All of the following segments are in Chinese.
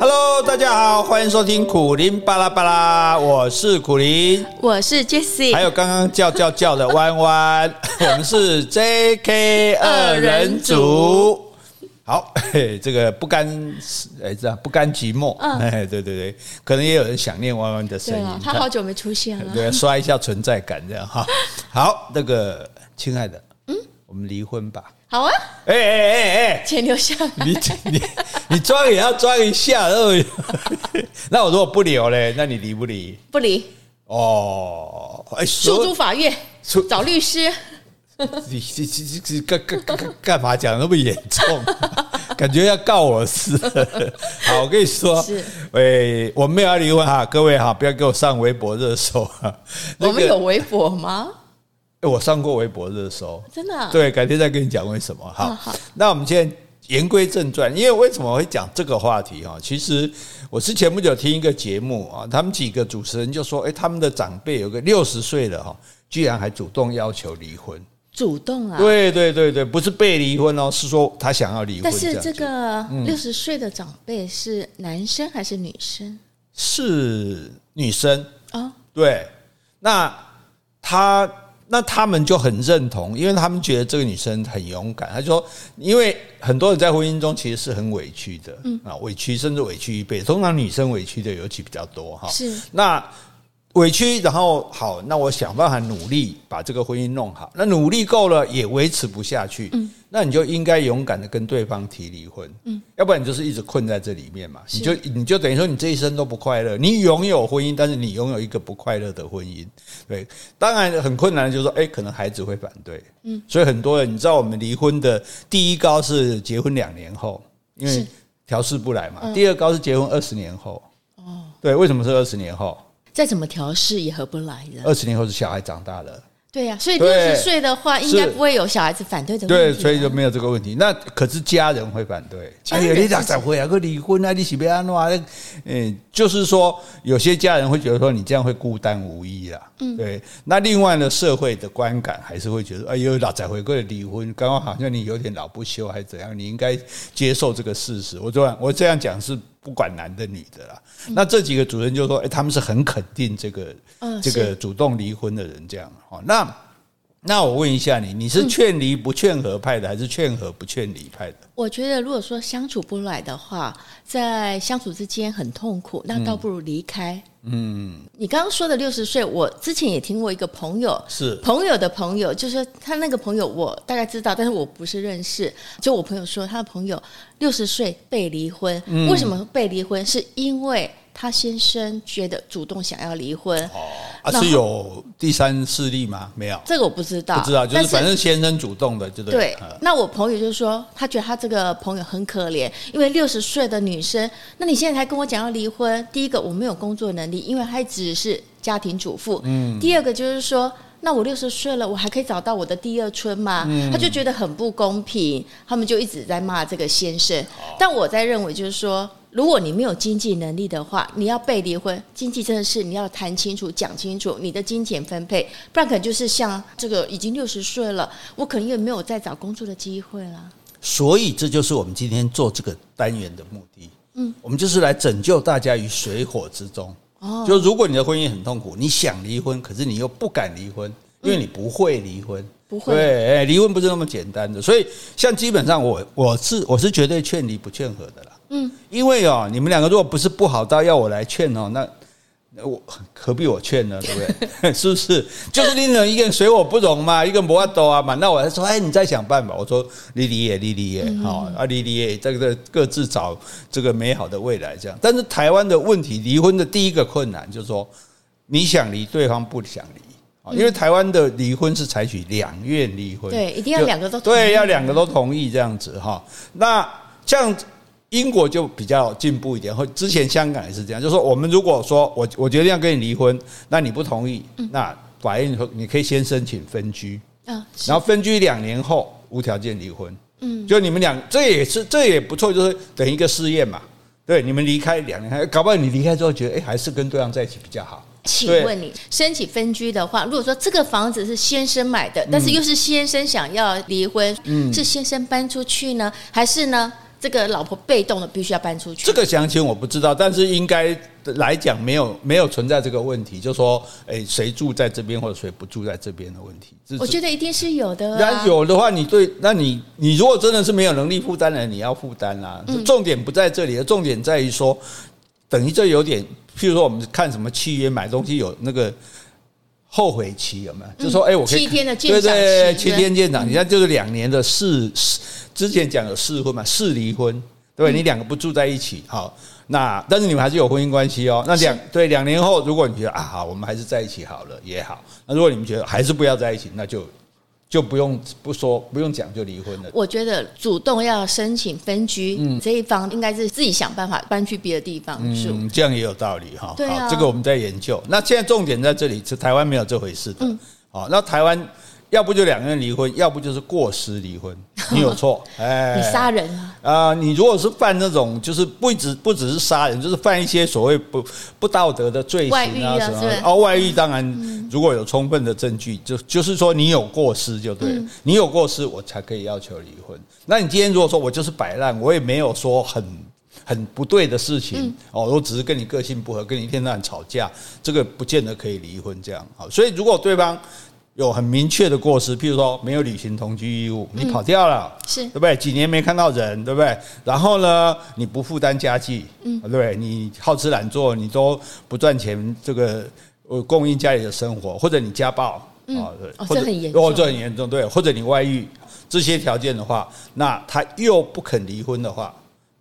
Hello，大家好，欢迎收听苦林巴拉巴拉，我是苦林，我是 Jessie，还有刚刚叫叫叫的弯弯，我们是 JK 二人组。好，这个不甘哎，这样不甘寂寞，哎，对对对，可能也有人想念弯弯的声音，他好久没出现了，对，刷一下存在感这样哈。好，那个亲爱的，嗯，我们离婚吧。好啊，哎哎哎哎，钱留下来，你你你装也要装一下，那我如果不留嘞，那你离不离？不离。哦，哎，诉诸法院，找律师。你你你你干干干干嘛讲那么严重？感觉要告我似的。好，我跟你说，是，哎，我没有要离婚哈，各位哈，不要给我上微博热搜哈。我们有微博吗？我上过微博热搜，真的？对，改天再跟你讲为什么。好，好，那我们现在言归正传，因为为什么会讲这个话题哈？其实我是前不久听一个节目啊，他们几个主持人就说，哎，他们的长辈有个六十岁了哈，居然还主动要求离婚，主动啊？对对对对，不是被离婚哦，是说他想要离婚。但是这个六十岁的长辈是男生还是女生？是女生啊。对，那他。那他们就很认同，因为他们觉得这个女生很勇敢。他就说，因为很多人在婚姻中其实是很委屈的，嗯啊，委屈甚至委屈一辈子。通常女生委屈的尤其比较多哈。是那。委屈，然后好，那我想办法努力把这个婚姻弄好。那努力够了也维持不下去，嗯，那你就应该勇敢的跟对方提离婚，嗯，要不然你就是一直困在这里面嘛。你就你就等于说你这一生都不快乐，你拥有婚姻，但是你拥有一个不快乐的婚姻，对，当然很困难，就是说，哎，可能孩子会反对，嗯，所以很多人你知道，我们离婚的第一高是结婚两年后，因为调试不来嘛。第二高是结婚二十年后，哦，对，为什么是二十年后？再怎么调试也合不来的。二十年后是小孩长大了。对呀，所以六十岁的话，应该不会有小孩子反对的问题。对，所以就没有这个问题。那可是家人会反对。哎呀，你咋才会啊？个离婚啊？你是要安怎啊？嗯，就是说，有些家人会觉得说你这样会孤单无依啦。嗯，对。那另外呢，社会的观感还是会觉得，哎呦，老才会过来离婚，刚刚好像你有点老不休，还是怎样？你应该接受这个事实。我昨晚，我这样讲是不管男的女的啦。那这几个主任就说，哎，他们是很肯定这个，这个主动离婚的人这样。哦，那。那我问一下你，你是劝离不劝和派的，还是劝和不劝离派的？我觉得，如果说相处不来的话，在相处之间很痛苦，那倒不如离开。嗯，你刚刚说的六十岁，我之前也听过一个朋友，是朋友的朋友，就是他那个朋友，我大概知道，但是我不是认识。就我朋友说，他的朋友六十岁被离婚，为什么被离婚？是因为。他先生觉得主动想要离婚，哦，啊是有第三势力吗？没有，这个我不知道，不知道，就是反正先生主动的，就对。对，那我朋友就说，他觉得他这个朋友很可怜，因为六十岁的女生，那你现在还跟我讲要离婚？第一个我没有工作能力，因为他只是家庭主妇，嗯。第二个就是说，那我六十岁了，我还可以找到我的第二春吗？嗯。他就觉得很不公平，他们就一直在骂这个先生。但我在认为就是说。如果你没有经济能力的话，你要被离婚，经济真的是你要谈清楚、讲清楚你的金钱分配，不然可能就是像这个已经六十岁了，我可能也没有再找工作的机会了。所以这就是我们今天做这个单元的目的。嗯，我们就是来拯救大家于水火之中。哦，就如果你的婚姻很痛苦，你想离婚，可是你又不敢离婚，因为你不会离婚。不会，对，哎，离婚不是那么简单的。所以，像基本上我我是我是绝对劝离不劝和的啦。嗯，因为哦，你们两个如果不是不好到要我来劝哦，那我何必我劝呢？对不对？是不是？就是另人一个人水火不容嘛，一个磨刀啊嘛。那我还说，哎，你再想办法。我说，莉莉也，莉莉也，好啊，莉莉也，这个各自找这个美好的未来这样。但是台湾的问题，离婚的第一个困难就是说，你想离，对方不想离，因为台湾的离婚是采取两院离婚，对，一定要两个都同意，对，要两个都同意这样子哈。那这样。英国就比较进步一点，或之前香港也是这样，就是说我们如果说我我决定要跟你离婚，那你不同意，那法院说你可以先申请分居，然后分居两年后无条件离婚，嗯，就你们俩这也是这也不错，就是等于一个试验嘛，对，你们离开两年，搞不好你离开之后觉得哎还是跟对方在一起比较好，请问你申请分居的话，如果说这个房子是先生买的，但是又是先生想要离婚，嗯，是先生搬出去呢，还是呢？这个老婆被动的必须要搬出去。这个详情我不知道，但是应该来讲没有没有存在这个问题，就是说，哎，谁住在这边或者谁不住在这边的问题。我觉得一定是有的。那有的话，你对，那你你如果真的是没有能力负担的，你要负担啦。重点不在这里，重点在于说，等于这有点，譬如说我们看什么契约买东西有那个。后悔期有没有？就是说，哎，我可以七天的鉴赏期，对对，七天鉴赏，你看就是两年的试试，之前讲有试婚嘛，试离婚，对？你两个不住在一起，好，那但是你们还是有婚姻关系哦。那两对两年后，如果你觉得啊，好，我们还是在一起好了也好。那如果你们觉得还是不要在一起，那就。就不用不说不用讲就离婚了。我觉得主动要申请分居，嗯，这一方应该是自己想办法搬去别的地方住。嗯，这样也有道理哈。对啊，好，这个我们在研究。那现在重点在这里，是台湾没有这回事的。嗯，好，那台湾。要不就两个人离婚，要不就是过失离婚。你有错，哎，你杀人啊？啊，你如果是犯那种，就是不只不只是杀人，就是犯一些所谓不不道德的罪行啊什么。哦，外遇当然如果有充分的证据，就就是说你有过失就对了。你有过失，我才可以要求离婚。那你今天如果说我就是摆烂，我也没有说很很不对的事情哦，我只是跟你个性不合，跟你一天到晚吵架，这个不见得可以离婚。这样好，所以如果对方。有很明确的过失，譬如说没有履行同居义务，你跑掉了，嗯、是对不对？几年没看到人，对不对？然后呢，你不负担家计，嗯，对不对？你好吃懒做，你都不赚钱，这个呃供应家里的生活，或者你家暴，嗯、啊，对，哦，或者这很严重，哦，这很严重，对，或者你外遇这些条件的话，那他又不肯离婚的话，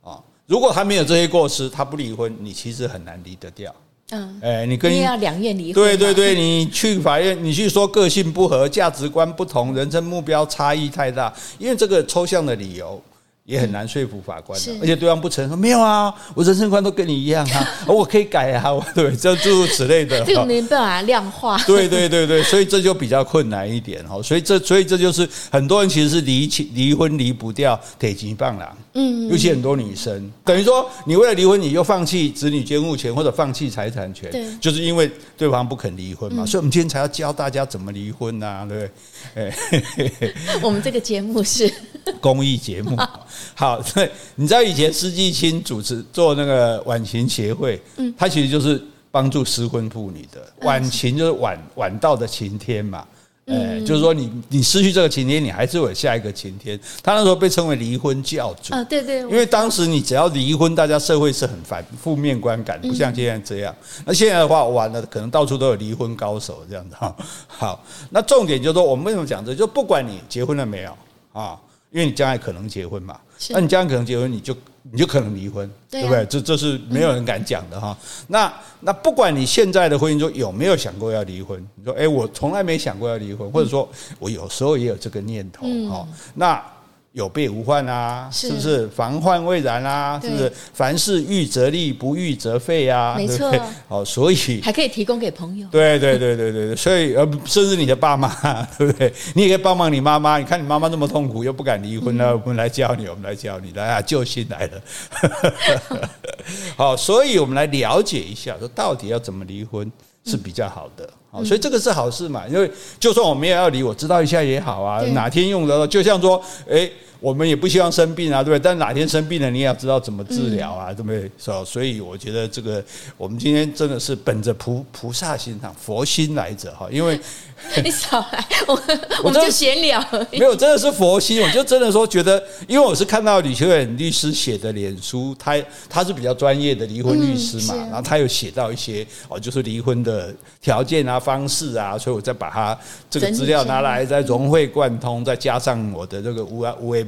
啊，如果他没有这些过失，他不离婚，你其实很难离得掉。嗯，哎，你跟你要两院离婚，对对对，你去法院，你去说个性不合、价值观不同、人生目标差异太大，因为这个抽象的理由。也很难说服法官的，而且对方不承认说没有啊，我人生观都跟你一样啊，我可以改啊，对，就诸如此类的。这个没办法量化。对对对对，所以这就比较困难一点哈，所以这所以这就是很多人其实是离离婚离不掉，得急放狼。嗯，尤其很多女生，等于说你为了离婚，你又放弃子女监护权或者放弃财产权，对，就是因为对方不肯离婚嘛，所以我们今天才要教大家怎么离婚呐，对不对？我们这个节目是。公益节目。好，对，你知道以前施季青主持做那个晚晴协会，嗯，他其实就是帮助失婚妇女的。晚晴就是晚晚到的晴天嘛，嗯，就是说你你失去这个晴天，你还是有下一个晴天。他那时候被称为离婚教主啊，对对，因为当时你只要离婚，大家社会是很反负面观感，不像现在这样。那现在的话，完了，可能到处都有离婚高手这样子哈。好，那重点就是说，我们为什么讲这？就不管你结婚了没有啊，因为你将来可能结婚嘛。那你将来可能结婚，你就你就可能离婚，对不对？这这是没有人敢讲的哈。那那不管你现在的婚姻中有没有想过要离婚，你说哎，我从来没想过要离婚，或者说我有时候也有这个念头哈。那。有备无患啊，是不是？防患未然啊，是不是？凡事预则立，不预则废啊，没错。哦，所以还可以提供给朋友。对对对对对对，所以呃，甚至你的爸妈，对不对？你也可以帮忙你妈妈。你看你妈妈那么痛苦，又不敢离婚了，我们来教你，我们来教你，来啊，救星来了。好，所以我们来了解一下，说到底要怎么离婚是比较好的。好，所以这个是好事嘛，因为就算我们也要离，我知道一下也好啊。哪天用得到，就像说，哎。我们也不希望生病啊，对不对？但哪天生病了，你也要知道怎么治疗啊，对不对？是所以我觉得这个我们今天真的是本着菩菩萨心肠、佛心来者哈，因为 你少来，我我们就闲聊。没有，真的是佛心，我就真的说觉得，因为我是看到李秋远律师写的脸书，他他是比较专业的离婚律师嘛，然后他有写到一些哦，就是离婚的条件啊、方式啊，所以我再把它这个资料拿来再融会贯通，再加上我的这个无啊无为。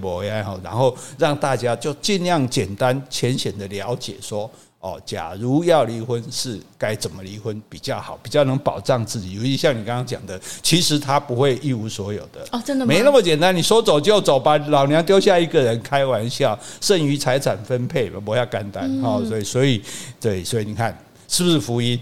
然后让大家就尽量简单浅显的了解说，哦，假如要离婚是该怎么离婚比较好，比较能保障自己。尤其像你刚刚讲的，其实他不会一无所有的哦，真的吗？没那么简单。你说走就走，吧老娘丢下一个人，开玩笑，剩余财产分配不要干单。哦，所以所以对，所以你看，是不是福音？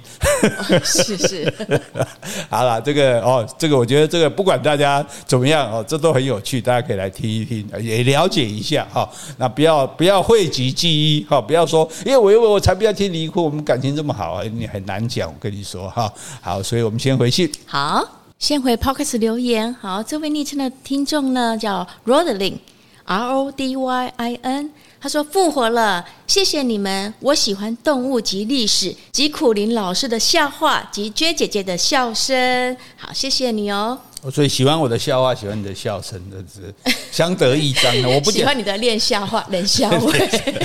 是 是。好了，这个哦，这个我觉得这个不管大家怎么样哦，这都很有趣，大家可以来听一听，也了解一下哈。那不要不要讳疾忌医哈，不要说，因为我因为我才不要听离婚，我们感情这么好，你很难讲。我跟你说哈，好，所以我们先回去。好，先回 Podcast 留言。好，这位昵称的听众呢叫 Rodlin，R O D Y I N。他说复活了，谢谢你们。我喜欢动物及历史及苦林老师的笑话及娟姐姐的笑声。好，谢谢你哦。我所以喜欢我的笑话，喜欢你的笑声，这是相得益彰的。我不喜欢你的练笑话，冷笑话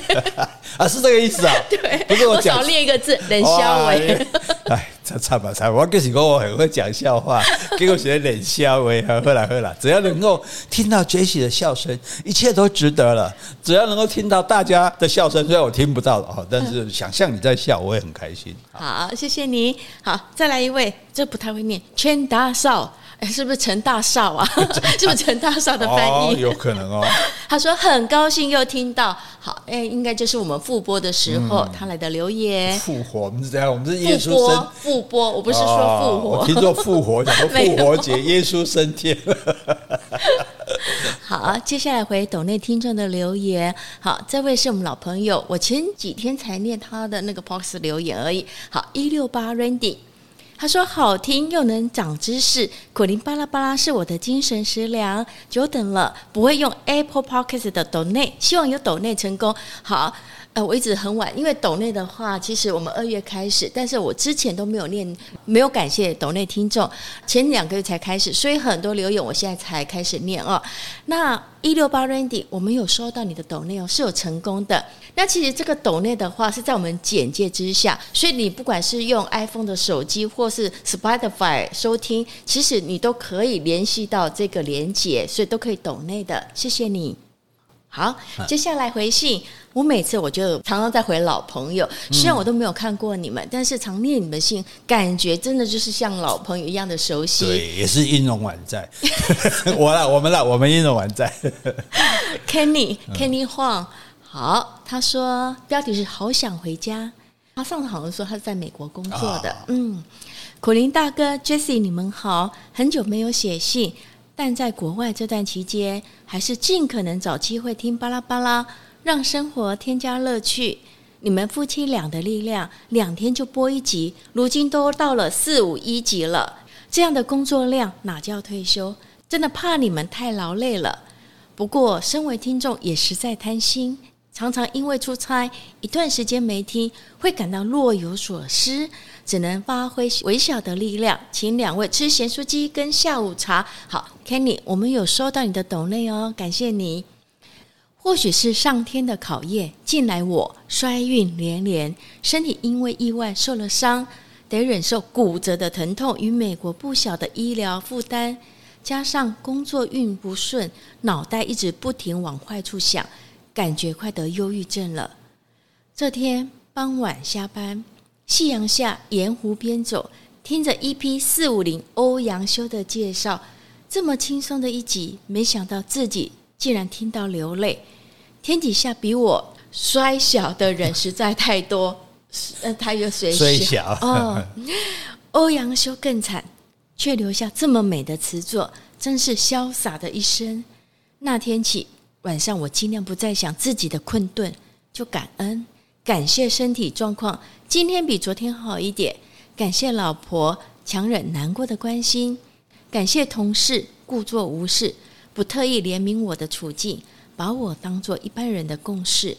啊，是这个意思啊？对，不是我讲少练一个字，冷笑话。哎，这差吧差，我就是说，我很会讲笑话，给我学冷笑话，喝啦喝啦，只要能够听到 Jessie 的笑声，一切都值得了。只要能够听到大家的笑声，虽然我听不到哦，但是想象你在笑，我也很开心。好，谢谢你。好，再来一位，这不太会念，圈大少。是不是陈大少啊？是不是陈大少的翻译？哦，有可能哦。他说很高兴又听到，好，哎，应该就是我们复播的时候，他来的留言。复活，我们是这样，我们是耶稣生复播，我不是说复活，我听说复活，讲说复活 节，耶稣升天。好，接下来回抖内听众的留言。好，这位是我们老朋友，我前几天才念他的那个 box 留言而已。好，一六八 Randy。他说：“好听又能长知识，苦灵巴拉巴拉是我的精神食粮。久等了，不会用 Apple Podcast 的抖内，希望有抖内成功。好。”呃，我一直很晚，因为抖内的话，其实我们二月开始，但是我之前都没有念，没有感谢抖内听众，前两个月才开始，所以很多留言我现在才开始念哦。那一六八 Randy，我们有收到你的抖内哦，是有成功的。那其实这个抖内的话是在我们简介之下，所以你不管是用 iPhone 的手机或是 Spotify 收听，其实你都可以联系到这个连结，所以都可以抖内的。谢谢你。好，接下来回信。我每次我就常常在回老朋友，虽然我都没有看过你们，嗯、但是常念你们信，感觉真的就是像老朋友一样的熟悉。对，也是音容宛在。我啦，我们啦，我们音容宛在。Kenny Kenny Huang，好，他说标题是好想回家。他上次好像说他是在美国工作的。哦、嗯，苦林大哥 Jessie，你们好，很久没有写信，但在国外这段期间，还是尽可能找机会听巴拉巴拉。让生活添加乐趣，你们夫妻俩的力量，两天就播一集，如今都到了四五一集了。这样的工作量哪叫退休？真的怕你们太劳累了。不过，身为听众也实在贪心，常常因为出差一段时间没听，会感到若有所失，只能发挥微小的力量，请两位吃咸酥鸡跟下午茶。好，Kenny，我们有收到你的抖内哦，感谢你。或许是上天的考验，近来我衰运连连，身体因为意外受了伤，得忍受骨折的疼痛与美国不小的医疗负担，加上工作运不顺，脑袋一直不停往坏处想，感觉快得忧郁症了。这天傍晚下班，夕阳下沿湖边走，听着 EP 四五零欧阳修的介绍，这么轻松的一集，没想到自己。竟然听到流泪，天底下比我衰小的人实在太多。呃，他又衰小，小哦。欧阳修更惨，却留下这么美的词作，真是潇洒的一生。那天起，晚上我尽量不再想自己的困顿，就感恩，感谢身体状况今天比昨天好一点，感谢老婆强忍难过的关心，感谢同事故作无视。不特意怜悯我的处境，把我当做一般人的共识。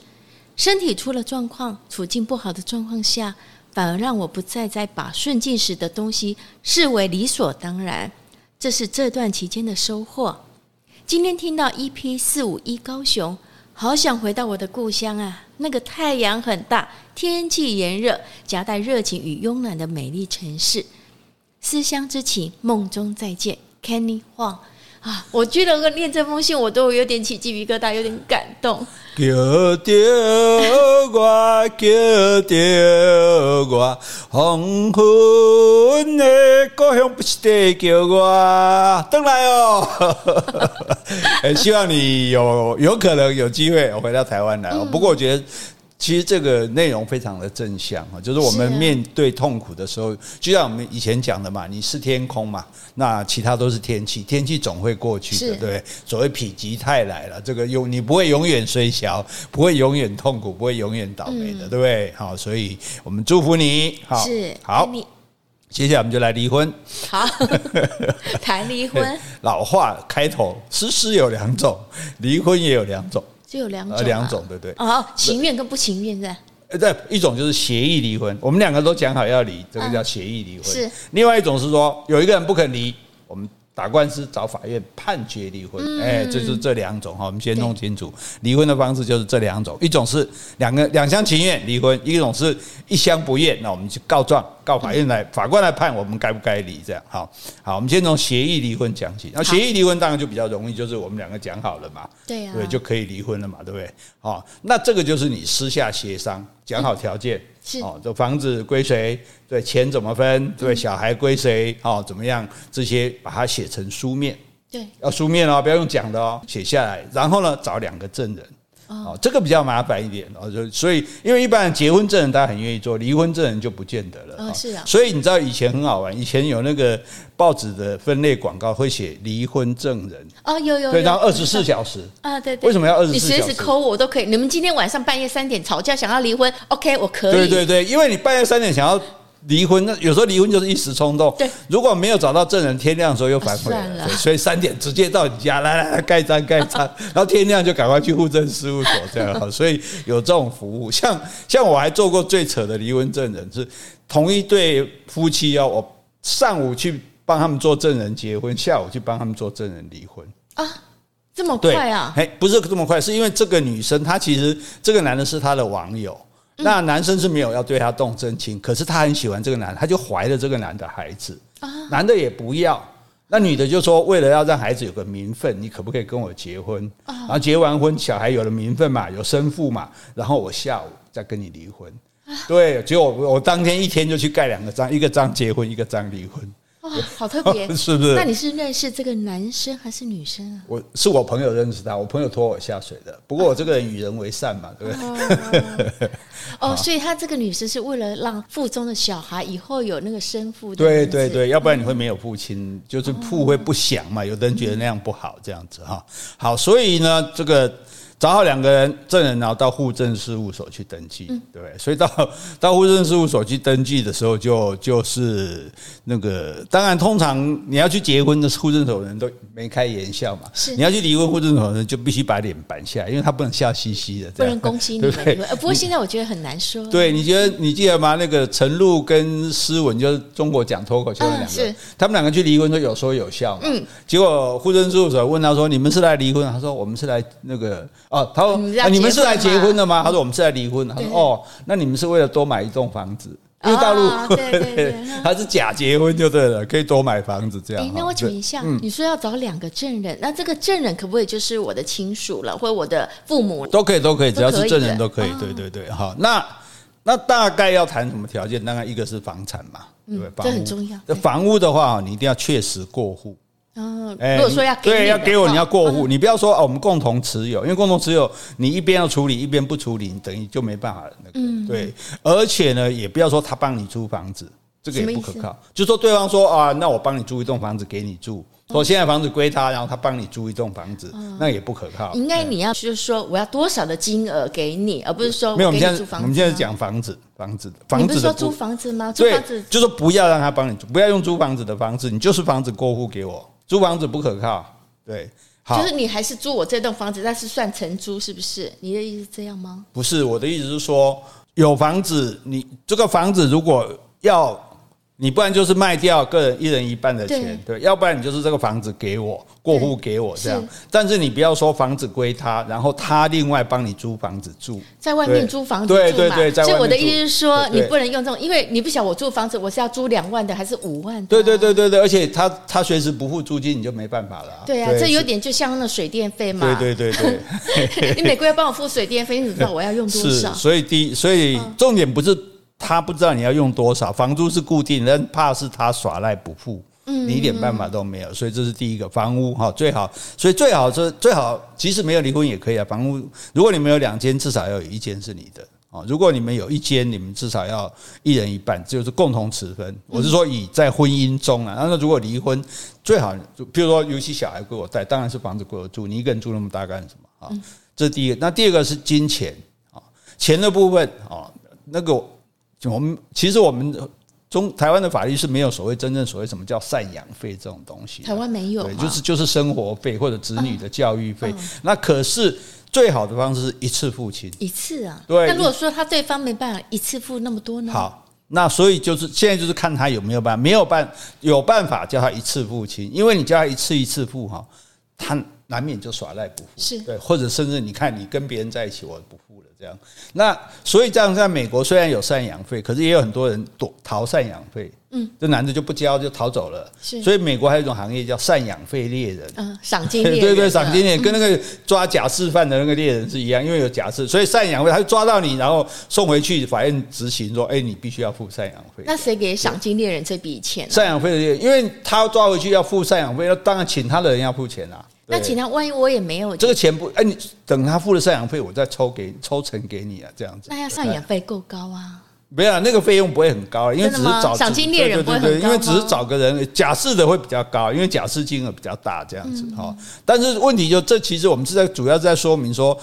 身体出了状况，处境不好的状况下，反而让我不再再把顺境时的东西视为理所当然。这是这段期间的收获。今天听到 EP 四五一高雄，好想回到我的故乡啊！那个太阳很大，天气炎热，夹带热情与慵懒的美丽城市。思乡之情，梦中再见，Kenny Huang。啊！我觉得我念这封信，我都有点起鸡皮疙瘩，有点感动。叫着我，叫着我，黄昏的故乡不是在叫我，登来哦！很 希望你有有可能有机会回到台湾来哦。不过我觉得。其实这个内容非常的正向啊，就是我们面对痛苦的时候，就像我们以前讲的嘛，你是天空嘛，那其他都是天气，天气总会过去的，对。所谓否极泰来了，这个永你不会永远衰小，不会永远痛苦，不会永远倒霉的，对不对？好，所以我们祝福你，好，是好。接下来我们就来离婚，好，谈离婚。老话开头，诗诗有两种，离婚也有两种。就有两种，两种对不对？哦，情愿跟不情愿的？呃，对，一种就是协议离婚，我们两个都讲好要离，这个叫协议离婚。是，另外一种是说有一个人不肯离。打官司找法院判决离婚，哎，这是这两种哈，我们先弄清楚。离婚的方式就是这两种，一种是两个两厢情愿离婚，一种是一厢不愿，那我们去告状告法院来，法官来判我们该不该离，这样好，好，我们先从协议离婚讲起，那协议离婚当然就比较容易，就是我们两个讲好了嘛，对呀，对，就可以离婚了嘛，对不对？好，那这个就是你私下协商讲好条件。哦，这房子归谁？对，钱怎么分？对，小孩归谁？哦，怎么样？这些把它写成书面，对，要书面哦，不要用讲的哦，写下来。然后呢，找两个证人。哦，这个比较麻烦一点哦，就所以，因为一般人结婚证人大家很愿意做，离婚证人就不见得了。哦，是啊。所以你知道以前很好玩，以前有那个报纸的分类广告会写离婚证人。哦，有有。对，然后二十四小时。啊，对对。为什么要二十四小时？你随时 call 我都可以。你们今天晚上半夜三点吵架想要离婚，OK，我可以。对对对，因为你半夜三点想要。离婚，那有时候离婚就是一时冲动。对，如果没有找到证人，天亮的时候又反悔了。所以三点直接到你家，来来来盖章盖章，然后天亮就赶快去户政事务所这样哈。所以有这种服务，像像我还做过最扯的离婚证人，是同一对夫妻哦，我上午去帮他们做证人结婚，下午去帮他们做证人离婚啊，这么快啊？哎，不是这么快，是因为这个女生她其实这个男的是她的网友。那男生是没有要对她动真情，可是她很喜欢这个男的，他就怀了这个男的孩子。男的也不要，那女的就说，为了要让孩子有个名分，你可不可以跟我结婚？然后结完婚，小孩有了名分嘛，有生父嘛，然后我下午再跟你离婚。对，结果我我当天一天就去盖两个章，一个章结婚，一个章离婚。哇，好特别，是不是？那你是认识这个男生还是女生啊？我是我朋友认识他，我朋友拖我下水的。不过我这个人与人为善嘛，对不对？哦，所以他这个女生是为了让腹中的小孩以后有那个生父。对对对，要不然你会没有父亲，就是父会不祥嘛。有的人觉得那样不好，这样子哈。好，所以呢，这个。找好两个人证人，然后到户政事务所去登记，对，所以到到户政事务所去登记的时候就，就就是那个，当然通常你要去结婚的户政所的人都眉开眼笑嘛，是你要去离婚户政所的人就必须把脸板下来，因为他不能笑嘻嘻的，不能恭喜你们。不过现在我觉得很难说。对，你觉得你记得吗？那个陈露跟诗文就是中国讲脱口秀的两个，他们两个去离婚都有说有笑嘛。嗯，结果户政事务所问他说：“你们是来离婚？”他说：“我们是来那个。”哦，他说：“你们是来结婚的吗？”他说：“我们是来离婚。”他说：“哦，那你们是为了多买一栋房子？因为大陆 对对对，他是假结婚就对了，可以多买房子这样。”那我请问一下，你说要找两个证人，那这个证人可不可以就是我的亲属了，或者我的父母？都可以，都可以，只要是证人都可以。对对对，好，那那大概要谈什么条件？当然一个是房产嘛，对不对？这很重要。这房屋的话，你一定要确实过户。嗯，如果说要给对要给我，你要过户，你不要说哦，我们共同持有，因为共同持有，你一边要处理，一边不处理，你等于就没办法那个。对，而且呢，也不要说他帮你租房子，这个也不可靠。就说对方说啊，那我帮你租一栋房子给你住，说现在房子归他，然后他帮你租一栋房子，那也不可靠。应该你要就是说我要多少的金额给你，而不是说没有。我们现在我们现在讲房子，房子，房子。说租房子吗？租房子就是不要让他帮你租，不要用租房子的方式，你就是房子过户给我。租房子不可靠，对，好，就是你还是租我这栋房子，但是算承租，是不是？你的意思是这样吗？不是，我的意思是说，有房子，你这个房子如果要。你不然就是卖掉个人一人一半的钱，对，要不然你就是这个房子给我过户给我这样。但是你不要说房子归他，然后他另外帮你租房子住，在外面租房子住嘛。对对对，所以我的意思是说，你不能用这种，因为你不晓得我租房子我是要租两万的还是五万的。对对对对对，而且他他随时不付租金，你就没办法了。对啊，这有点就像那水电费嘛。对对对对，你每个月帮我付水电费，你怎么知道我要用多少？所以第一，所以重点不是。他不知道你要用多少，房租是固定，但怕是他耍赖不付，你一点办法都没有。所以这是第一个房屋哈，最好，所以最好是最好，即使没有离婚也可以啊。房屋如果你们有两间，至少要有一间是你的啊。如果你们有一间，你们至少要一人一半，就是共同持分。我是说以在婚姻中啊，那如果离婚，最好就比如说尤其小孩归我带，当然是房子归我住，你一个人住那么大干什么啊？这是第一个。那第二个是金钱啊，钱的部分啊，那个我们其实我们。中台湾的法律是没有所谓真正所谓什么叫赡养费这种东西，台湾没有，对，就是就是生活费或者子女的教育费。那可是最好的方式是一次付清，一次啊。对。那如果说他对方没办法一次付那么多呢？好，那所以就是现在就是看他有没有办法，没有办有办法叫他一次付清，因为你叫他一次一次付哈，他难免就耍赖不付，是对，或者甚至你看你跟别人在一起，我不付。这样，那所以这样，在美国虽然有赡养费，可是也有很多人躲逃赡养费。嗯，这男的就不交就逃走了。是，所以美国还有一种行业叫赡养费猎人。嗯，赏金猎人。对对，赏金猎人跟那个抓假释犯的那个猎人是一样，因为有假释，所以赡养费他就抓到你，然后送回去法院执行，说：“哎，你必须要付赡养费。”那谁给赏金猎人这笔钱？赡养费的猎人，因为他抓回去要付赡养费，那当然请他的人要付钱啊。那请他，万一我也没有这个钱不哎，你等他付了赡养费，我再抽给抽成给你啊，这样子。那要赡养费够高啊？没有，那个费用不会很高，因为只是找赏金猎人不会很高，因为只是找个人假释的会比较高，因为假释金额比较大，这样子哈。但是问题就这，其实我们是在主要在说明说，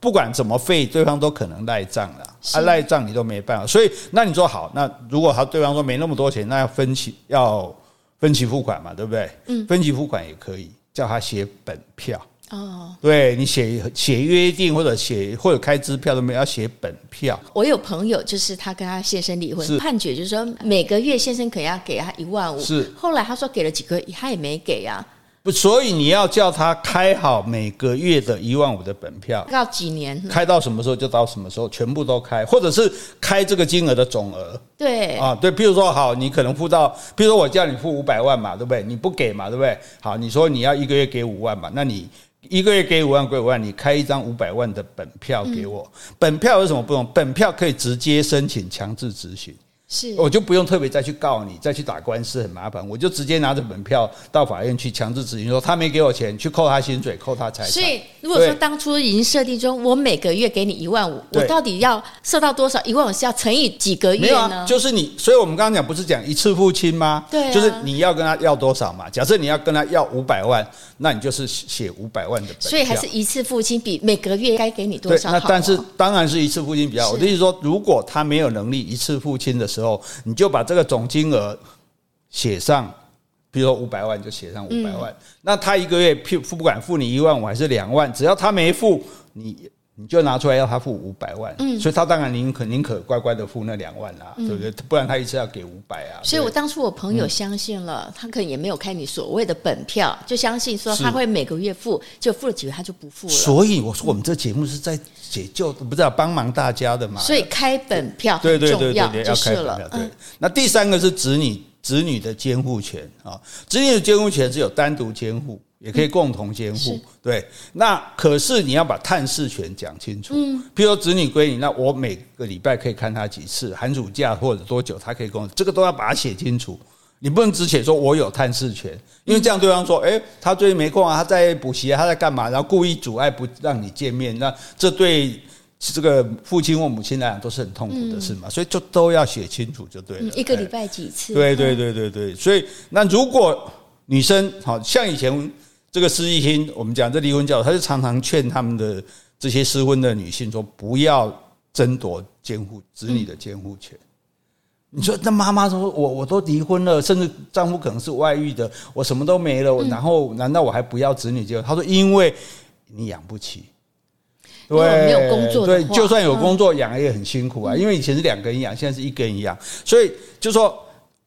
不管怎么费，对方都可能赖账了，啊赖账你都没办法。所以那你说好，那如果他对方说没那么多钱，那要分期要分期付款嘛，对不对？嗯，分期付款也可以叫他写本票。哦，对你写写约定或者写或者开支票都没有，要写本票。我有朋友，就是他跟他先生离婚，判决就是说每个月先生可能要给他一万五。是，后来他说给了几个月，他也没给啊。不，所以你要叫他开好每个月的一万五的本票，到几年？开到什么时候就到什么时候，全部都开，或者是开这个金额的总额。对啊，对，比如说好，你可能付到，比如说我叫你付五百万嘛，对不对？你不给嘛，对不对？好，你说你要一个月给五万嘛，那你。一个月给五万，给五万，你开一张五百万的本票给我。本票有什么不同？本票可以直接申请强制执行。是，我就不用特别再去告你，再去打官司很麻烦，我就直接拿着本票到法院去强制执行，说他没给我钱，去扣他薪水，扣他财产。所以如果说当初已经设定中，我每个月给你一万五，我到底要设到多少？一万五是要乘以几个月呢？没有啊，就是你，所以我们刚刚讲不是讲一次付清吗？对啊，就是你要跟他要多少嘛？假设你要跟他要五百万，那你就是写五百万的本。所以还是一次付清比每个月该给你多少好？那但是当然是一次付清比较好。我的意思说，如果他没有能力一次付清的时候，你就把把这个总金额写上，比如说五百万就写上五百万。那他一个月付不管付你一万五还是两万，只要他没付你。你就拿出来要他付五百万，嗯，所以他当然宁可宁可乖乖的付那两万啦，对不对？不然他一次要给五百啊。所以我当初我朋友相信了，他可能也没有开你所谓的本票，就相信说他会每个月付，就付了几个月他就不付了。所以我说我们这节目是在解救，不是要帮忙大家的嘛。所以开本票很重要，就是了。对，那第三个是子女子女的监护权啊，子女的监护权是有单独监护。也可以共同监护，对。那可是你要把探视权讲清楚。嗯，譬如说子女归你，那我每个礼拜可以看他几次，寒暑假或者多久，他可以跟我，这个都要把它写清楚。你不能只写说我有探视权，因为这样对方说，诶，他最近没空啊，他在补习啊，他在干嘛？然后故意阻碍不让你见面，那这对这个父亲或母亲来讲都是很痛苦的事嘛。所以就都要写清楚就对了。一个礼拜几次？对对对对对。所以那如果女生好像以前。这个施易卿，我们讲这离婚教，他就常常劝他们的这些失婚的女性说，不要争夺监护子女的监护权。你说那妈妈说，我我都离婚了，甚至丈夫可能是外遇的，我什么都没了，然后难道我还不要子女监护？他说，因为你养不起，对，没有工作，对，就算有工作养也很辛苦啊，因为以前是两个人养，现在是一个人养，所以就说。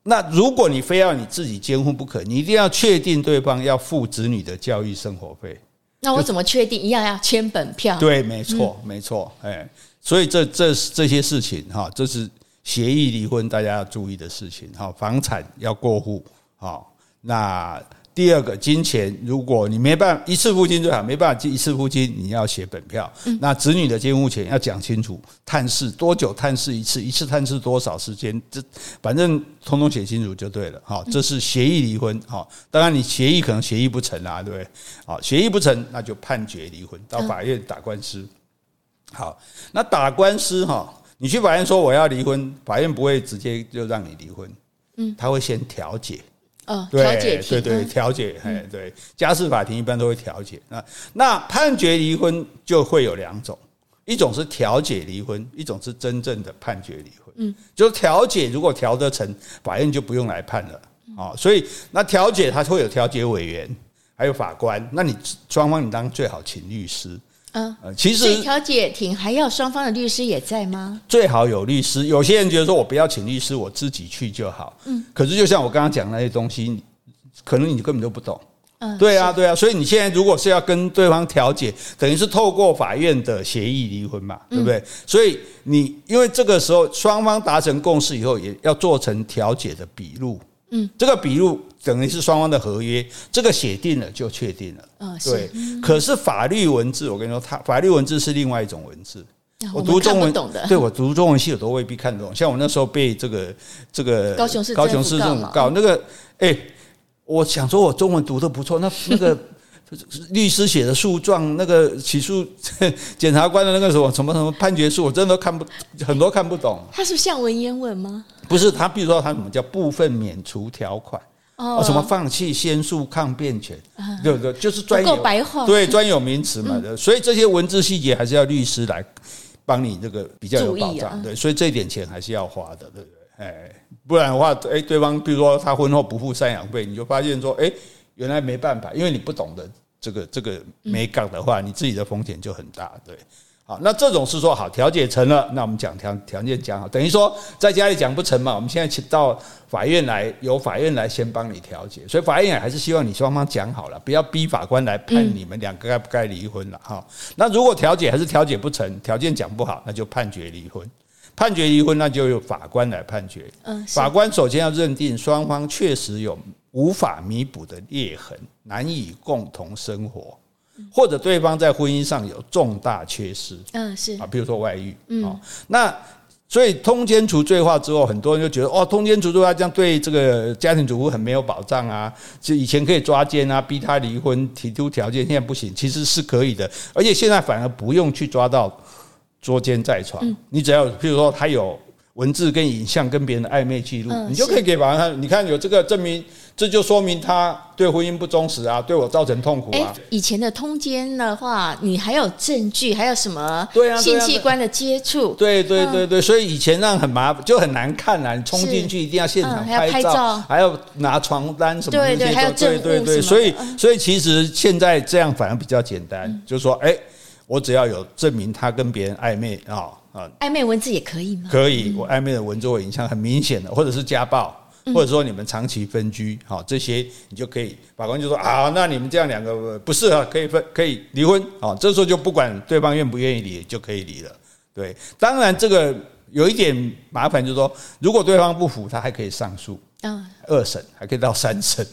那如果你非要你自己监护不可，你一定要确定对方要付子女的教育生活费。那我怎么确定？一样要签本票。对，没错，没错。哎，所以这这这些事情哈，这是协议离婚大家要注意的事情哈。房产要过户哈，那。第二个金钱，如果你没办法一次付清最好，没办法一次付清，你要写本票。那子女的监护权要讲清楚，探视多久探视一次，一次探视多少时间，这反正通通写清楚就对了。好，这是协议离婚。好，当然你协议可能协议不成啊，对不对？好，协议不成，那就判决离婚，到法院打官司。好，那打官司哈，你去法院说我要离婚，法院不会直接就让你离婚，嗯，他会先调解。哦，调解庭，对对，调解，哎，对，家事法庭一般都会调解。那那判决离婚就会有两种，一种是调解离婚，一种是真正的判决离婚。嗯，就是调解如果调得成，法院就不用来判了啊。所以那调解它会有调解委员，还有法官。那你双方你当然最好请律师。嗯，其实调解庭还要双方的律师也在吗？最好有律师。有些人觉得说我不要请律师，我自己去就好。嗯，可是就像我刚刚讲那些东西，可能你根本就不懂。嗯，对啊，对啊。所以你现在如果是要跟对方调解，等于是透过法院的协议离婚嘛，对不对？所以你因为这个时候双方达成共识以后，也要做成调解的笔录。嗯，这个笔录。等于是双方的合约，这个写定了就确定了。嗯，对。可是法律文字，我跟你说，它法律文字是另外一种文字。我读中文懂的，对我读中文系，我都未必看得懂。像我那时候被这个这个高雄市高雄市政府告那个，哎，我想说我中文读的不错，那那个律师写的诉状，那个起诉 检察官的那个什么什么什么判决书，我真的都看不很多看不懂。他是像文言文吗？不是，他比如说他什么叫部分免除条款。哦，什么放弃先诉抗辩权，对不对？就是专有白话，对专有名词嘛的，所以这些文字细节还是要律师来帮你这个比较有保障，对，所以这一点钱还是要花的，对不对？哎，不然的话，哎，对方比如说他婚后不付赡养费，你就发现说，哎，原来没办法，因为你不懂得这个这个没杠的话，你自己的风险就很大，对。好，那这种是说好调解成了，那我们讲条条件讲好，等于说在家里讲不成嘛，我们现在请到法院来，由法院来先帮你调解，所以法院还是希望你双方讲好了，不要逼法官来判你们两个该不该离婚了哈。那如果调解还是调解不成，条件讲不好，那就判决离婚，判决离婚那就由法官来判决。嗯，法官首先要认定双方确实有无法弥补的裂痕，难以共同生活。或者对方在婚姻上有重大缺失，嗯，是。啊，比如说外遇，嗯，哦。那所以通奸除罪化之后，很多人就觉得哦，通奸除罪化这样对这个家庭主妇很没有保障啊，就以前可以抓奸啊，逼他离婚，提出条件，现在不行，其实是可以的，而且现在反而不用去抓到捉奸在床，你只要譬如说他有文字跟影像跟别人的暧昧记录，你就可以给法官看，你看有这个证明。这就说明他对婚姻不忠实啊，对我造成痛苦啊。以前的通奸的话，你还有证据，还有什么？对啊，性器官的接触。对对对对，所以以前那很麻烦，就很难看啊。你冲进去一定要现场拍照，还要拿床单什么的。对对，还有证物。对对对，所以所以其实现在这样反而比较简单，就是说，哎，我只要有证明他跟别人暧昧啊啊，暧昧文字也可以吗？可以，我暧昧的文字或影响很明显的，或者是家暴。或者说你们长期分居，好，这些你就可以，法官就说啊，那你们这样两个不适合，可以分，可以离婚，啊，这时候就不管对方愿不愿意离，就可以离了。对，当然这个有一点麻烦，就是说如果对方不服，他还可以上诉。嗯，二审还可以到三审，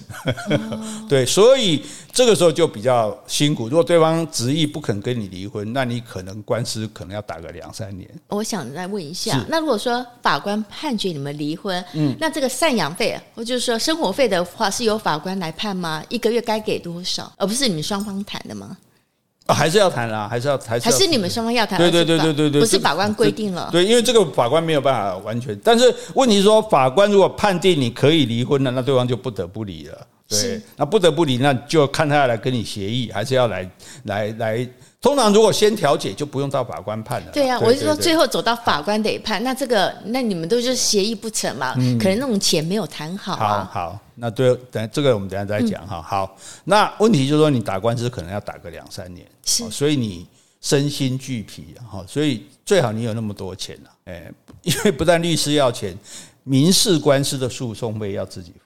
对，所以这个时候就比较辛苦。如果对方执意不肯跟你离婚，那你可能官司可能要打个两三年。我想再问一下，那如果说法官判决你们离婚，嗯，那这个赡养费，或就是说生活费的话，是由法官来判吗？一个月该给多少，而不是你们双方谈的吗？啊，还是要谈啦，还是要还是还是你们双方要谈？对对对对对对，不是法官规定了。对，因为这个法官没有办法完全，但是问题是说，法官如果判定你可以离婚了，那对方就不得不离了。对，那不得不离，那就看他要来跟你协议，还是要来来来。通常如果先调解，就不用到法官判了。对啊，我是说最后走到法官得判，那这个那你们都是协议不成嘛？可能那种钱没有谈好。好好。那对，等这个我们等下再讲哈。好，那问题就是说，你打官司可能要打个两三年，是，所以你身心俱疲哈。所以最好你有那么多钱了，哎，因为不但律师要钱，民事官司的诉讼费要自己付。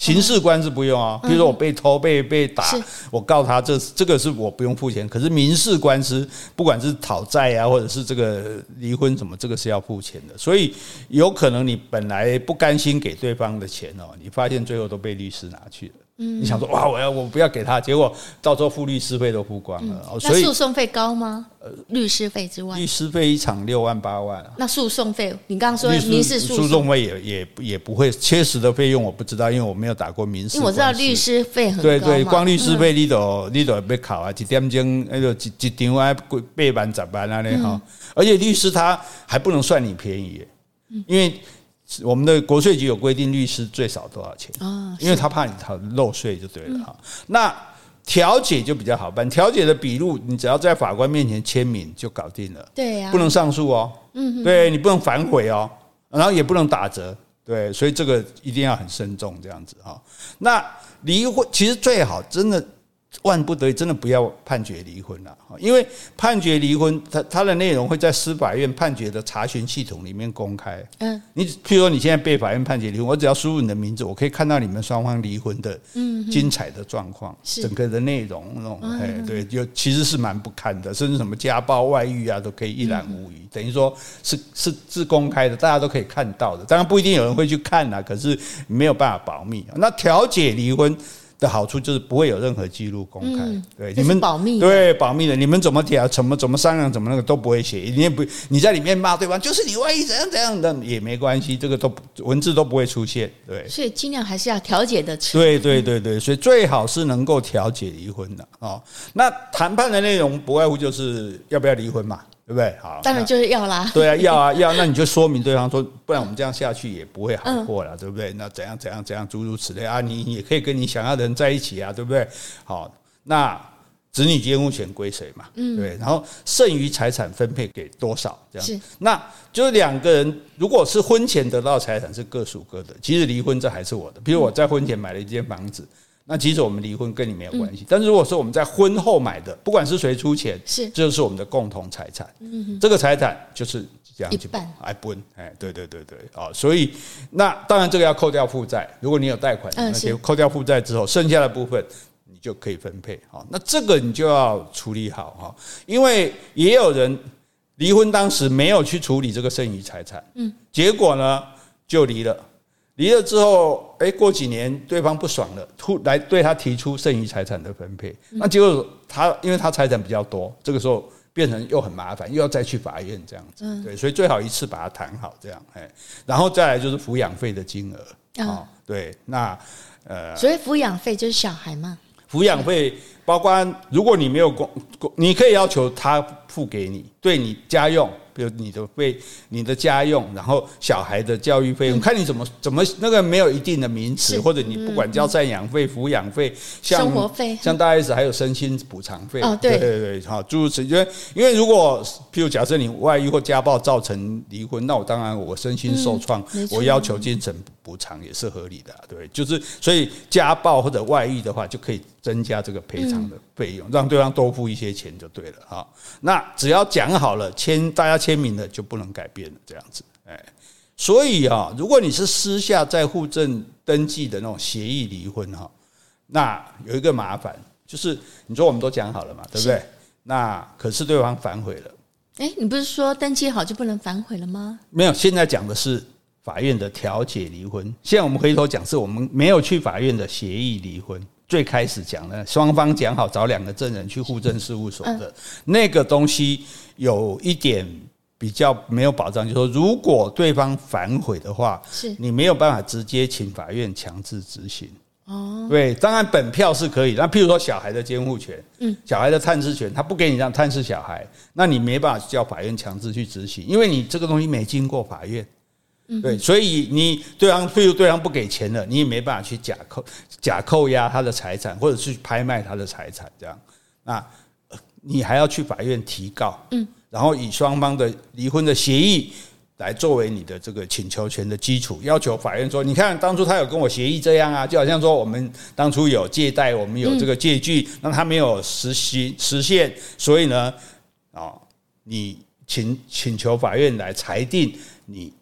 刑事官司不用啊，比如说我被偷、被被打，我告他，这这个是我不用付钱。可是民事官司，不管是讨债啊，或者是这个离婚什么，这个是要付钱的。所以有可能你本来不甘心给对方的钱哦，你发现最后都被律师拿去了。你想说哇，我要我不要给他，结果到时候付律师费都付光了。嗯、所以诉讼费高吗？呃，律师费之外，律师费一场六万八万、啊。那诉讼费，你刚刚说民事诉讼费也也也不会切实的费用，我不知道，因为我没有打过民事。因为我知道律师费很高。对对，光律师费你都你都要被考啊，一点钟那个一一场啊，八万十万啊，那哈。而且律师他还不能算你便宜，因为。我们的国税局有规定，律师最少多少钱啊？因为他怕你逃漏税就对了哈。那调解就比较好办，调解的笔录你只要在法官面前签名就搞定了。对呀，不能上诉哦。嗯，对你不能反悔哦，然后也不能打折。对，所以这个一定要很慎重这样子哈。那离婚其实最好真的。万不得已，真的不要判决离婚了，因为判决离婚，它它的内容会在司法院判决的查询系统里面公开。嗯，你譬如说你现在被法院判决离婚，我只要输入你的名字，我可以看到你们双方离婚的精彩的状况，整个的内容那种，哎，对，就其实是蛮不堪的，甚至什么家暴、外遇啊，都可以一览无遗。等于说是是是公开的，大家都可以看到的。当然不一定有人会去看啊，可是没有办法保密。那调解离婚。的好处就是不会有任何记录公开，嗯、对你们保密，对保密的，你们怎么调，怎么怎么商量，怎么那个都不会写，你也不你在里面骂对方，就是你万一怎样怎样的也没关系，这个都文字都不会出现，对，所以尽量还是要调解的，对对对对，所以最好是能够调解离婚的哦。那谈判的内容不外乎就是要不要离婚嘛。对不对？好，当然就是要啦。对啊，要啊，要。那你就说明对方说，不然我们这样下去也不会好过了，对不对？那怎样怎样怎样，诸如此类啊。你也可以跟你想要的人在一起啊，对不对？好，那子女监护权归谁嘛？嗯，对。然后剩余财产分配给多少？这样是。那就是两个人，如果是婚前得到财产是各属各的，其实离婚这还是我的。比如我在婚前买了一间房子。那即使我们离婚跟你没有关系，但是如果说我们在婚后买的，不管是谁出钱，是这就是我们的共同财产。嗯，这个财产就是这样一半，哎对对对对，啊，所以那当然这个要扣掉负债，如果你有贷款，那些扣掉负债之后，剩下的部分你就可以分配。好，那这个你就要处理好哈，因为也有人离婚当时没有去处理这个剩余财产，嗯，结果呢就离了。离了之后，哎，过几年对方不爽了，突来对他提出剩余财产的分配，那结果他因为他财产比较多，这个时候变成又很麻烦，又要再去法院这样子，对，所以最好一次把它谈好这样，哎，然后再来就是抚养费的金额啊，对，那呃，所以抚养费就是小孩嘛，抚养费包括如果你没有工，你可以要求他付给你，对你家用。比如你的费、你的家用，然后小孩的教育费用，看你怎么怎么那个没有一定的名词，或者你不管交赡养费、抚养费、像生活费，像大 S 还有身心补偿费。哦，对对对，好，诸如此。因为因为如果譬如假设你外遇或家暴造成离婚，那我当然我身心受创，我要求精神补偿也是合理的，对，就是所以家暴或者外遇的话，就可以增加这个赔偿的费用，让对方多付一些钱就对了哈。那只要讲好了，签大家。签名的就不能改变了，这样子，哎，所以啊，如果你是私下在户政登记的那种协议离婚哈，那有一个麻烦，就是你说我们都讲好了嘛，对不对？那可是对方反悔了。哎，你不是说登记好就不能反悔了吗？没有，现在讲的是法院的调解离婚。现在我们回头讲，是我们没有去法院的协议离婚。最开始讲呢，双方讲好找两个证人去户政事务所的那个东西，有一点。比较没有保障，就是说，如果对方反悔的话，是你没有办法直接请法院强制执行。哦，对，当然本票是可以。那譬如说小孩的监护权，嗯，小孩的探视权，他不给你让探视小孩，那你没办法叫法院强制去执行，因为你这个东西没经过法院。嗯，对，所以你对方譬如对方不给钱了，你也没办法去假扣假扣押他的财产，或者去拍卖他的财产，这样，那你还要去法院提告。嗯。然后以双方的离婚的协议来作为你的这个请求权的基础，要求法院说：你看当初他有跟我协议这样啊，就好像说我们当初有借贷，我们有这个借据，那他没有实行实现，所以呢，啊，你请请求法院来裁定，你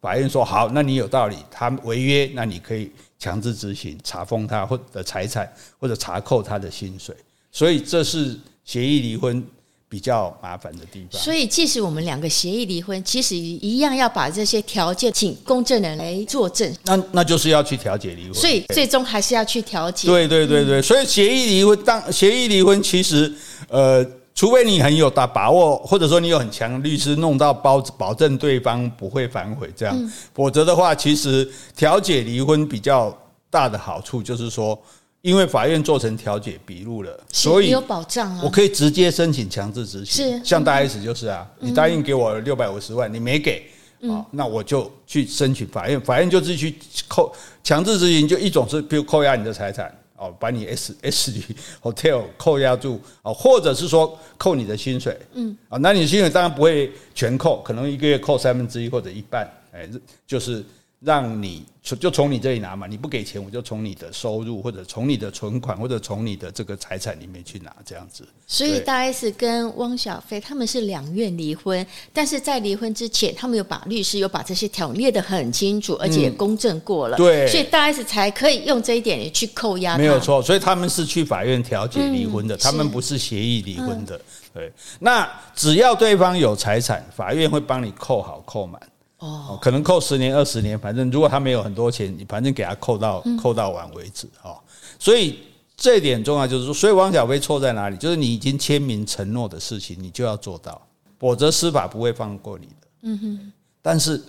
法院说好，那你有道理，他违约，那你可以强制执行，查封他或者财产，或者查扣他的薪水，所以这是协议离婚。比较麻烦的地方。所以，即使我们两个协议离婚，其实一样要把这些条件请公证人来作证。那那就是要去调解离婚。所以，最终还是要去调解。对对对对，所以协议离婚，当协议离婚，其实呃。除非你很有大把握，或者说你有很强的律师弄到保保证对方不会反悔，这样，否则的话，其实调解离婚比较大的好处就是说，因为法院做成调解笔录了，所以有保障啊，我可以直接申请强制执行。是，像大 S 就是啊，你答应给我六百五十万，你没给啊，那我就去申请法院，法院就是去扣强制执行，就一种是比如扣押你的财产。哦，把你 S S D hotel 扣押住哦，或者是说扣你的薪水，嗯，啊，那你的薪水当然不会全扣，可能一个月扣三分之一或者一半，哎，就是。让你从就从你这里拿嘛，你不给钱，我就从你的收入或者从你的存款或者从你的这个财产里面去拿，这样子。所以大 S 跟汪小菲他们是两院离婚，但是在离婚之前，他们有把律师有把这些条列得很清楚，而且也公证过了。对，所以大 S 才可以用这一点去扣押。没有错，所以他们是去法院调解离婚的，他们不是协议离婚的。对，那只要对方有财产，法院会帮你扣好扣满。哦，可能扣十年二十年，反正如果他没有很多钱，你反正给他扣到扣到完为止哦。所以这一点重要，就是说，所以汪小菲错在哪里？就是你已经签名承诺的事情，你就要做到，否则司法不会放过你的。嗯哼。但是，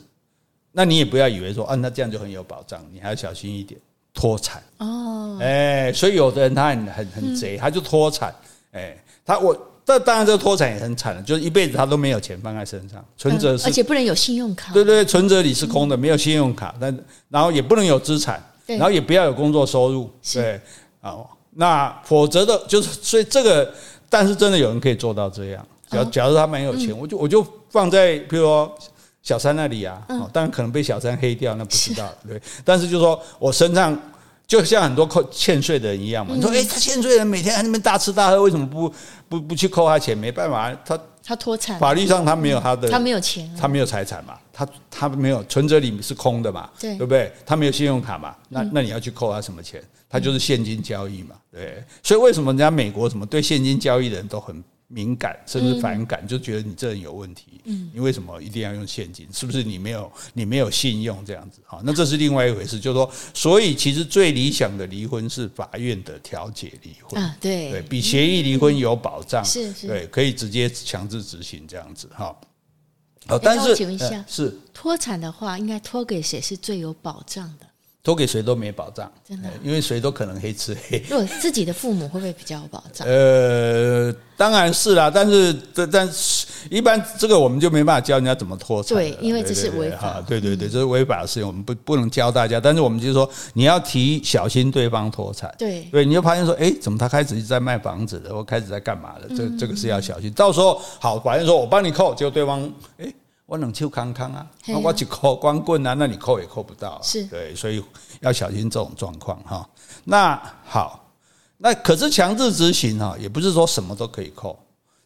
那你也不要以为说啊，那这样就很有保障，你还要小心一点，脱产。哦。哎，所以有的人他很很很贼，他就脱产。哎，他我。这当然，这个脱产也很惨了，就是一辈子他都没有钱放在身上，存折是，而且不能有信用卡。对对，存折里是空的，没有信用卡，但然后也不能有资产，然后也不要有工作收入，对，啊，那否则的，就是所以这个，但是真的有人可以做到这样。假假如他蛮有钱，我就我就放在，比如说小三那里啊，当然可能被小三黑掉，那不知道，对，但是就是说我身上。就像很多扣欠税的人一样嘛，你说，哎，他欠税人每天在那边大吃大喝，为什么不不不去扣他钱？没办法，他他脱产，法律上他没有他的，他没有钱，他没有财产嘛，他他没有存折里面是空的嘛，对，对不对？他没有信用卡嘛，那那你要去扣他什么钱？他就是现金交易嘛，对。所以为什么人家美国什么对现金交易的人都很敏感甚至反感，就觉得你这人有问题。嗯，你为什么一定要用现金？是不是你没有你没有信用这样子？好，那这是另外一回事。就是说，所以其实最理想的离婚是法院的调解离婚啊，对，对比协议离婚有保障，是是，对，可以直接强制执行这样子哈。好，但是请问一下，是脱产的话，应该脱给谁是最有保障的？托给谁都没保障，真的，因为谁都可能黑吃黑。如果自己的父母会不会比较有保障？呃，当然是啦，但是但是一般这个我们就没办法教人家怎么脱产。对，因为这是违法。对对对，这是违法的事情，我们不不能教大家。但是我们就是说，你要提小心对方脱产。对对，你就发现说，哎，怎么他开始一直在卖房子的，或开始在干嘛的？这这个是要小心。到时候好，法院说我帮你扣，结果对方哎。我冷秋康康啊，那我去扣光棍啊，那你扣也扣不到，是。对，所以要小心这种状况哈。那好，那可是强制执行哈，也不是说什么都可以扣，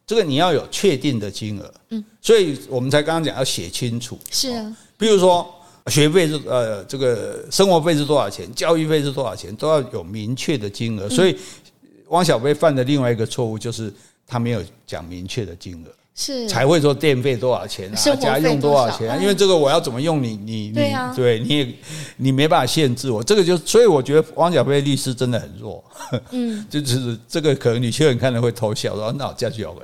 这个你要有确定的金额，嗯，所以我们才刚刚讲要写清楚，是啊，比如说学费是呃这个生活费是多少钱，教育费是多少钱，都要有明确的金额。所以汪小菲犯的另外一个错误就是他没有讲明确的金额。是才会说电费多少钱啊，家用多少钱啊？因为这个我要怎么用你你你对啊，对，你也你没办法限制我。这个就所以我觉得汪小菲律师真的很弱，嗯，就是这个可能有些人看了会偷笑说那我这样就好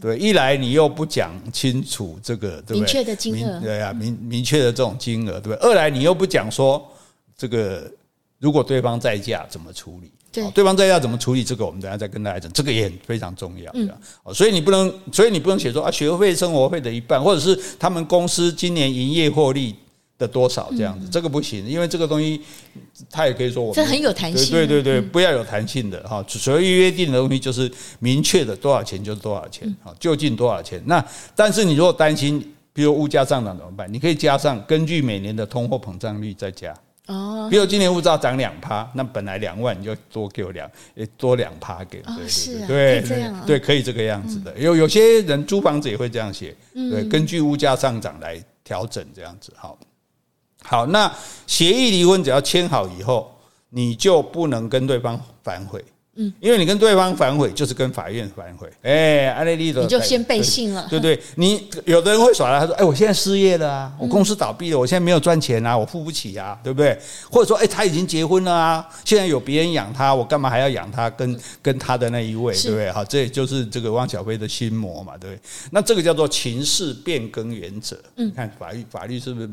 对，一来你又不讲清楚这个对不对？明确的金额，对啊，明明确的这种金额对不对？二来你又不讲说这个如果对方再嫁怎么处理？对，对方在要怎么处理这个，我们等下再跟大家讲。这个也很非常重要，嗯，所以你不能，所以你不能写说啊，学费、生活费的一半，或者是他们公司今年营业获利的多少这样子，这个不行，因为这个东西他也可以说我们这很有弹性，对对对，不要有弹性的哈。所谓约定的东西就是明确的，多少钱就是多少钱，好，究竟多少钱？那但是你如果担心，比如物价上涨怎么办？你可以加上根据每年的通货膨胀率再加。哦，比如今年物价涨两趴，那本来两万你就多给我两，多两趴给，对对对，对对，可以这个样子的。有有些人租房子也会这样写，对，根据物价上涨来调整这样子。好，好，那协议离婚只要签好以后，你就不能跟对方反悔，嗯，因为你跟对方反悔，就是跟法院反悔。哎，阿雷利的，你就先背信了，对不对，对？你有的人会耍赖，他说：“哎，我现在失业了啊，我公司倒闭了，我现在没有赚钱啊，我付不起啊，对不对？”或者说：“哎，他已经结婚了啊，现在有别人养他，我干嘛还要养他？跟跟他的那一位，对不对？好，这也就是这个汪小菲的心魔嘛，对不对？那这个叫做情势变更原则。嗯，你看法律，法律是不是？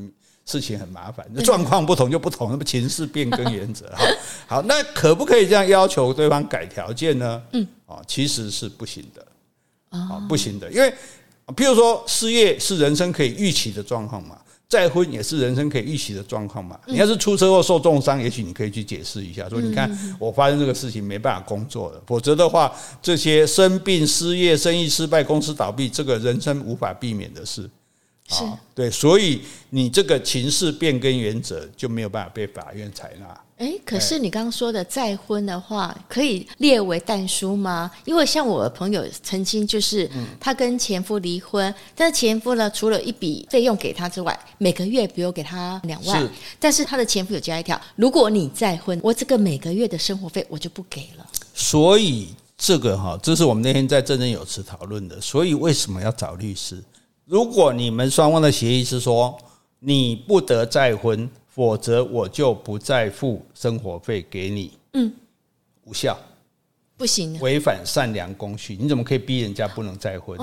事情很麻烦，状况不同就不同，那么情势变更原则。哈，好，那可不可以这样要求对方改条件呢？嗯，啊，其实是不行的，啊，不行的，因为譬如说失业是人生可以预期的状况嘛，再婚也是人生可以预期的状况嘛。你要是出车祸受重伤，也许你可以去解释一下，说你看我发生这个事情没办法工作了，否则的话，这些生病、失业、生意失败、公司倒闭，这个人生无法避免的事。是对，所以你这个情势变更原则就没有办法被法院采纳。哎，可是你刚刚说的再婚的话，可以列为但书吗？因为像我的朋友曾经就是，他跟前夫离婚，但是前夫呢，除了一笔费用给他之外，每个月比如给他两万，是但是他的前夫有加一条，如果你再婚，我这个每个月的生活费我就不给了。所以这个哈，这是我们那天在振振有词讨论的。所以为什么要找律师？如果你们双方的协议是说你不得再婚，否则我就不再付生活费给你，嗯，无效，不行，违反善良公序，你怎么可以逼人家不能再婚？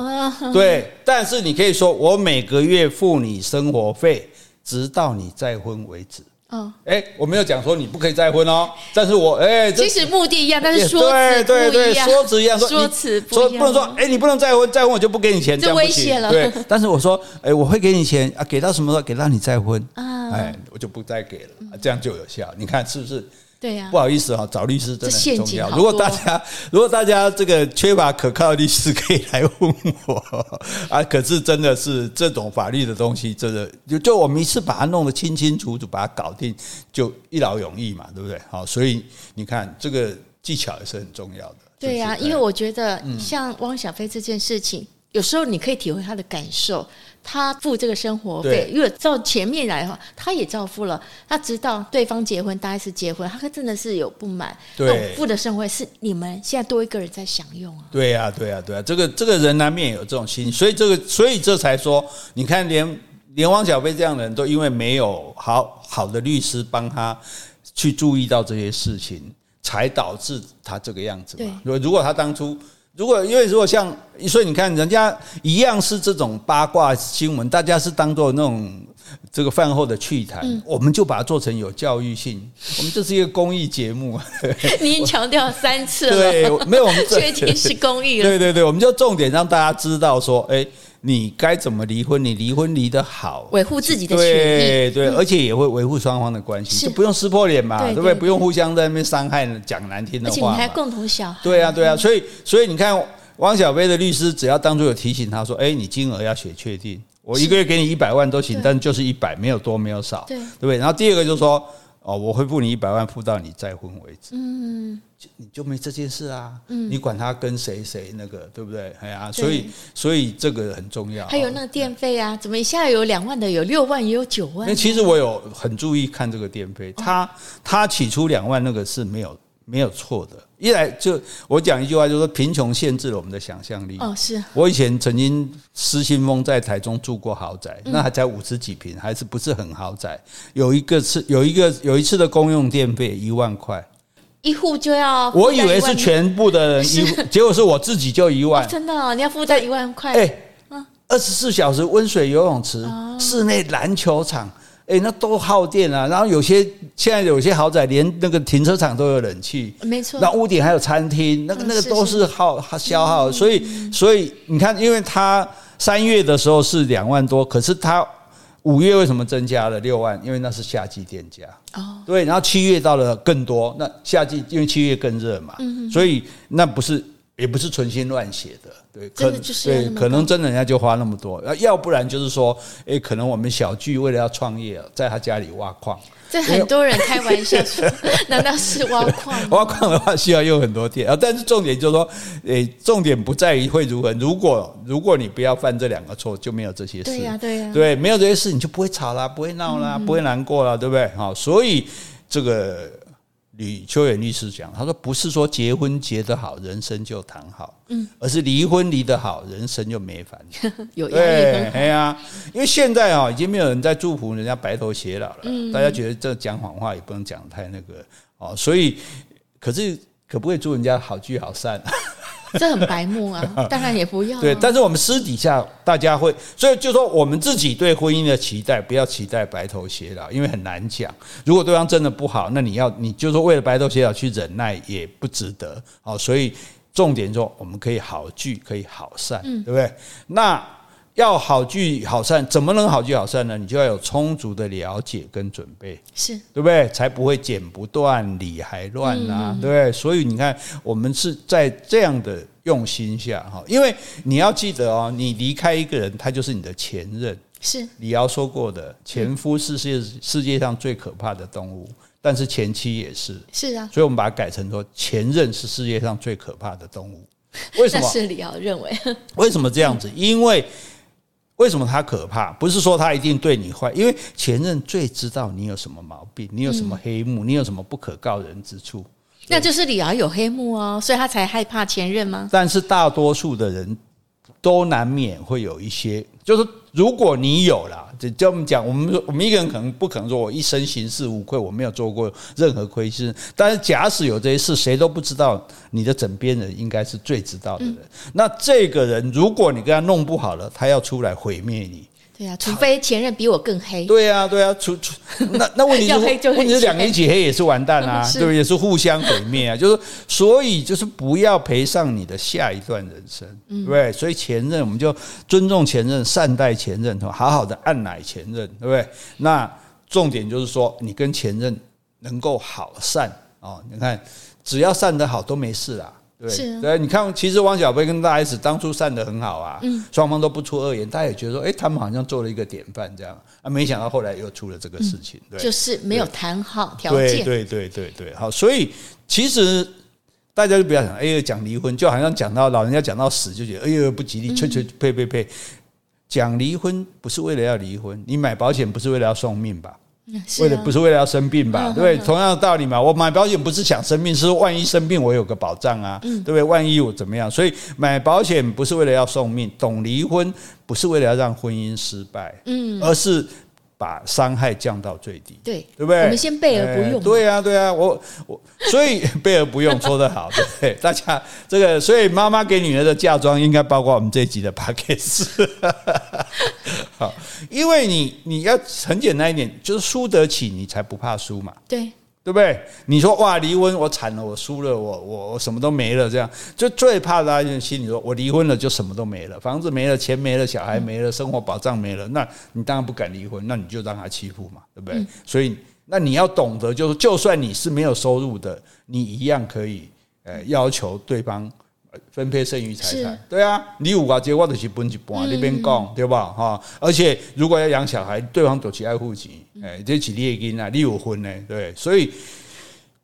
对，但是你可以说我每个月付你生活费，直到你再婚为止。哦，哎，我没有讲说你不可以再婚哦，但是我哎，其实目的一样，但是说辞不一样，对对对，说辞一样，说辞不能说哎，你不能再婚，再婚我就不给你钱，这威胁了。对，但是我说哎，我会给你钱啊，给到什么时候？给到你再婚啊，哎，我就不再给了，这样就有效。你看是不是？对呀，不好意思哈，找律师真的很重要。如果大家如果大家这个缺乏可靠的律师，可以来问我啊。可是真的是这种法律的东西，真的就就我们一次把它弄得清清楚楚，把它搞定，就一劳永逸嘛，对不对？好，所以你看这个技巧也是很重要的。对呀，因为我觉得像汪小菲这件事情，有时候你可以体会他的感受。他付这个生活费，因为照前面来的话，他也照付了。他知道对方结婚，大概是结婚，他真的是有不满。对，付的生活费是你们现在多一个人在享用啊。对呀，对呀，对呀，这个这个人难免有这种心，所以这个所以这才说，你看连连汪小菲这样的人都因为没有好好的律师帮他去注意到这些事情，才导致他这个样子嘛。对，如果他当初。如果因为如果像，所以你看人家一样是这种八卦新闻，大家是当做那种这个饭后的趣谈，嗯、我们就把它做成有教育性。我们这是一个公益节目，你已经强调三次了，对，没有我们 确定是公益了，对对对，我们就重点让大家知道说，哎。你该怎么离婚？你离婚离得好，维护自己的权益，对对，而且也会维护双方的关系，就不用撕破脸嘛，对不对？不用互相在那边伤害、讲难听的话，而且你还共同小孩，对啊对啊，所以所以你看，汪小菲的律师只要当初有提醒他说，哎，你金额要写确定，我一个月给你一百万都行，但就是一百，没有多没有少，对对不对？然后第二个就是说。哦，我会付你一百万，付到你再婚为止。嗯，就你就没这件事啊。嗯，你管他跟谁谁那个，对不对？哎呀，所以所以这个很重要。还有那个电费啊，怎么一下有两万的，有六万，也有九万？那其实我有很注意看这个电费，他他起初两万那个是没有。没有错的，一来就我讲一句话，就是说贫穷限制了我们的想象力。哦，是我以前曾经失心疯在台中住过豪宅，那还才五十几平，还是不是很豪宅。有一个次，有一个有一次的公用电费一万块，一户就要。我以为是全部的人一，结果是我自己就一万。真的，你要负担一万块？哎，二十四小时温水游泳池，室内篮球场。哎，那都耗电啊！然后有些现在有些豪宅连那个停车场都有冷气，没错。那屋顶还有餐厅，那个那个都是耗消耗。所以所以你看，因为它三月的时候是两万多，可是它五月为什么增加了六万？因为那是夏季电价哦。对，然后七月到了更多，那夏季因为七月更热嘛，所以那不是。也不是存心乱写的，对，可对，可能真的人家就花那么多，要不然就是说，哎，可能我们小聚为了要创业，在他家里挖矿，这很多人开玩笑说，难道是挖矿？挖矿的话需要用很多电啊，但是重点就是说，诶，重点不在于会如何，如果如果你不要犯这两个错，就没有这些事，对呀，对呀，对，没有这些事，你就不会吵啦，不会闹啦，不会难过啦，对不对？好，所以这个。吕秋远律师讲，他说不是说结婚结得好，人生就谈好，嗯，而是离婚离得好，人生就没烦。有压力对，哎呀，因为现在啊，已经没有人在祝福人家白头偕老了，嗯，大家觉得这讲谎话也不能讲太那个哦，所以，可是可不可以祝人家好聚好散？这很白目啊，当然也不要、啊。对，但是我们私底下大家会，所以就说我们自己对婚姻的期待，不要期待白头偕老，因为很难讲。如果对方真的不好，那你要你就说为了白头偕老去忍耐也不值得。好，所以重点说我们可以好聚，可以好散，对不对？那要好聚好散，怎么能好聚好散呢？你就要有充足的了解跟准备，是对不对？才不会剪不断理还乱啊，对不对？所以你看，我们是在这样的用心下哈，因为你要记得哦，你离开一个人，他就是你的前任。是李敖说过的，前夫是世界世界上最可怕的动物，但是前妻也是。是啊，所以我们把它改成说，前任是世界上最可怕的动物。为什么？是李敖认为。为什么这样子？因为。为什么他可怕？不是说他一定对你坏，因为前任最知道你有什么毛病，你有什么黑幕，你有什么不可告人之处。那就是李敖有黑幕哦，所以他才害怕前任吗？但是大多数的人都难免会有一些，就是如果你有了。就就我们讲，我们说我们一个人可能不可能说我一生行事无愧，我没有做过任何亏心。但是假使有这些事，谁都不知道，你的枕边人应该是最知道的人。那这个人，如果你跟他弄不好了，他要出来毁灭你。对啊，除非前任比我更黑。对啊，对啊，除除 那那问题是，问题是两个一起黑也是完蛋啊，对不对？也是互相毁灭啊。就是所以就是不要赔上你的下一段人生，对不对？所以前任我们就尊重前任，善待前任，好好的按奶前任，对不对？那重点就是说，你跟前任能够好善哦。你看，只要善得好都没事啦。对，是对，你看，其实汪小菲跟大 S 当初散的很好啊，嗯，双方都不出恶言，大家也觉得说，哎，他们好像做了一个典范这样啊，没想到后来又出了这个事情，对，就是没有谈好条件，对对对对对，好，所以其实大家就不要想，哎呦，讲离婚就好像讲到老人家讲到死就觉得，哎呦不吉利，吹吹呸呸呸，讲离婚不是为了要离婚，你买保险不是为了要送命吧？为了不是为了要生病吧？对，对同样的道理嘛。我买保险不是想生病，是万一生病我有个保障啊，对不对？万一我怎么样？所以买保险不是为了要送命，懂离婚不是为了要让婚姻失败，嗯，而是。把伤害降到最低，对对不对？我们先备而不用。对啊，对啊，我我所以备而不用说得好，对不对？大家这个，所以妈妈给女儿的嫁妆应该包括我们这一集的 package。好，因为你你要很简单一点，就是输得起，你才不怕输嘛。对。对不对？你说哇，离婚我惨了，我输了，我我我什么都没了，这样就最怕大家心里说，我离婚了就什么都没了，房子没了，钱没了，小孩没了，生活保障没了，那你当然不敢离婚，那你就让他欺负嘛，对不对？所以那你要懂得，就是就算你是没有收入的，你一样可以呃要求对方。分配剩余财产，对啊，你五个结我就是分一半，那边讲对吧？哈，而且如果要养小孩，对方都是爱护钱，哎，这几列金啊，你有婚呢，对，所以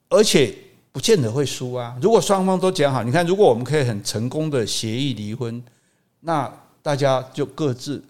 而且不见得会输啊。如果双方都讲好，你看，如果我们可以很成功的协议离婚，那大家就各自。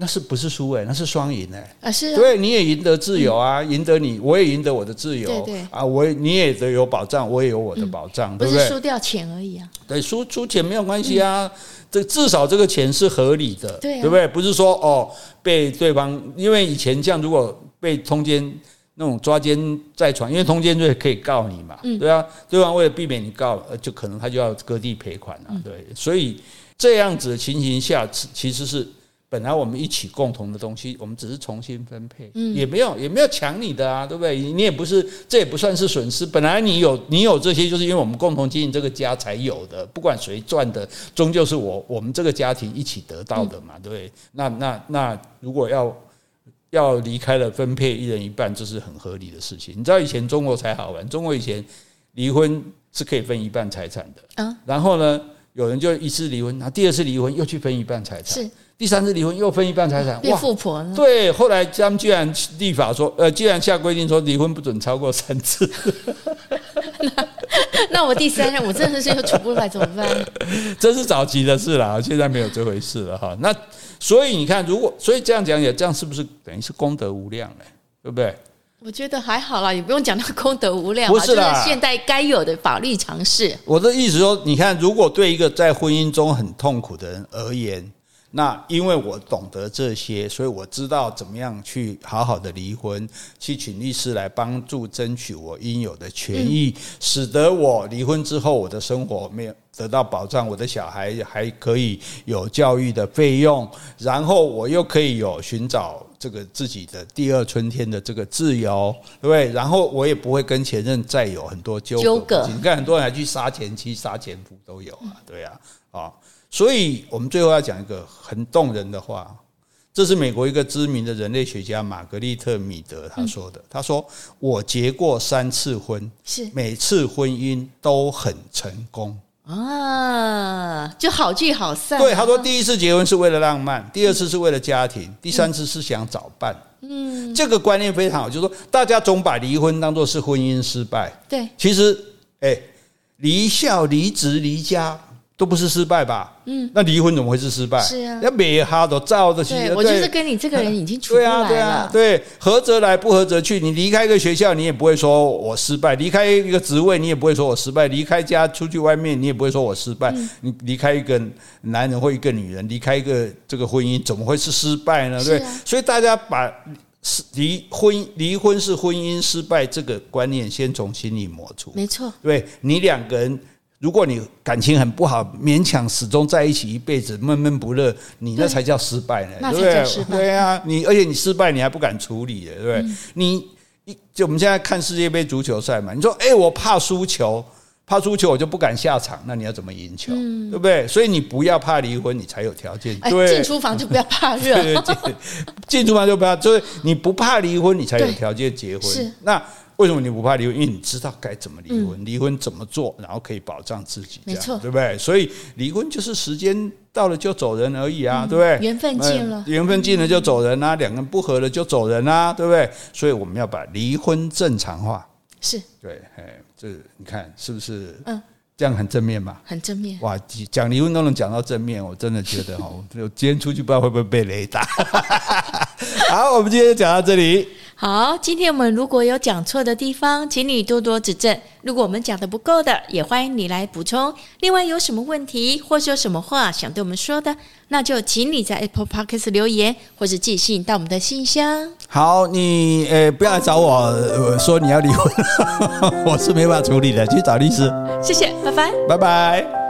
那是不是输哎？那是双赢哎！啊，是啊，对，你也赢得自由啊，赢得你，我也赢得我的自由。对对啊，我你也得有保障，我也有我的保障，对不对？不是输掉钱而已啊。对，输输钱没有关系啊，这至少这个钱是合理的，对不对？不是说哦，被对方因为以前这样，如果被通奸那种抓奸在床，因为通奸罪可以告你嘛，对啊，对方为了避免你告，就可能他就要割地赔款啊，对，所以这样子的情形下，其实是。本来我们一起共同的东西，我们只是重新分配，也没有也没有抢你的啊，对不对？你也不是，这也不算是损失。本来你有你有这些，就是因为我们共同经营这个家才有的。不管谁赚的，终究是我我们这个家庭一起得到的嘛，对不对？那那那如果要要离开了，分配一人一半，这是很合理的事情。你知道以前中国才好玩，中国以前离婚是可以分一半财产的啊。然后呢，有人就一次离婚，然后第二次离婚又去分一半财产。是。第三次离婚又分一半财产，变富婆了。对，后来他们居然立法说，呃，居然下规定说离婚不准超过三次。那 那我第三任我真的是又出不来怎么办？这是早期的事了，现在没有这回事了哈。那所以你看，如果所以这样讲也这样是不是等于是功德无量呢？对不对？我觉得还好啦，也不用讲到功德无量，不是是现代该有的法律常识。我的意思说，你看，如果对一个在婚姻中很痛苦的人而言。那因为我懂得这些，所以我知道怎么样去好好的离婚，去请律师来帮助争取我应有的权益，使得我离婚之后我的生活没有得到保障，我的小孩还可以有教育的费用，然后我又可以有寻找这个自己的第二春天的这个自由，对不对？然后我也不会跟前任再有很多纠葛。你看很多人还去杀前妻、杀前夫都有啊，对啊，啊。所以我们最后要讲一个很动人的话，这是美国一个知名的人类学家玛格丽特·米德他说的。他说：“我结过三次婚，是每次婚姻都很成功啊，就好聚好散。”对，他说第一次结婚是为了浪漫，第二次是为了家庭，第三次是想找伴。嗯，这个观念非常好，就是说大家总把离婚当做是婚姻失败。对，其实，哎，离校、离职、离家。都不是失败吧？嗯，那离婚怎么会是失败？是啊，要美哈都照的。对，我就是跟你这个人已经处不来了。对啊，对啊，对，合则来，不合则去。你离开一个学校，你也不会说我失败；离开一个职位，你也不会说我失败；离开家出去外面，你也不会说我失败。你离开一个男人或一个女人，离开一个这个婚姻，怎么会是失败呢？对，所以大家把离婚离婚是婚姻失败这个观念先从心里抹除。没错，对你两个人。如果你感情很不好，勉强始终在一起一辈子，闷闷不乐，你那才叫失败呢，对不对？对啊，你而且你失败，你还不敢处理，对不对？嗯、你一就我们现在看世界杯足球赛嘛，你说，哎，我怕输球，怕输球，我就不敢下场，那你要怎么赢球？嗯、对不对？所以你不要怕离婚，你才有条件。对，进厨房就不要怕热，对对对，进厨房就不要，就是你不怕离婚，你才有条件结婚。是那。为什么你不怕离婚？因为你知道该怎么离婚，离婚怎么做，然后可以保障自己，没错，对不对？所以离婚就是时间到了就走人而已啊，对不对？缘分尽了，缘分尽了就走人啊，两个人不合了就走人啊，对不对？所以我们要把离婚正常化，是对，哎，这你看是不是？嗯，这样很正面嘛，很正面。哇，讲离婚都能讲到正面，我真的觉得哈，我今天出去不知道会不会被雷打。好，我们今天就讲到这里。好，今天我们如果有讲错的地方，请你多多指正。如果我们讲的不够的，也欢迎你来补充。另外，有什么问题或是有什么话想对我们说的，那就请你在 Apple Podcast 留言，或是寄信到我们的信箱。好，你呃不要来找我说你要离婚，我是没办法处理的，去找律师。谢谢，拜拜，拜拜。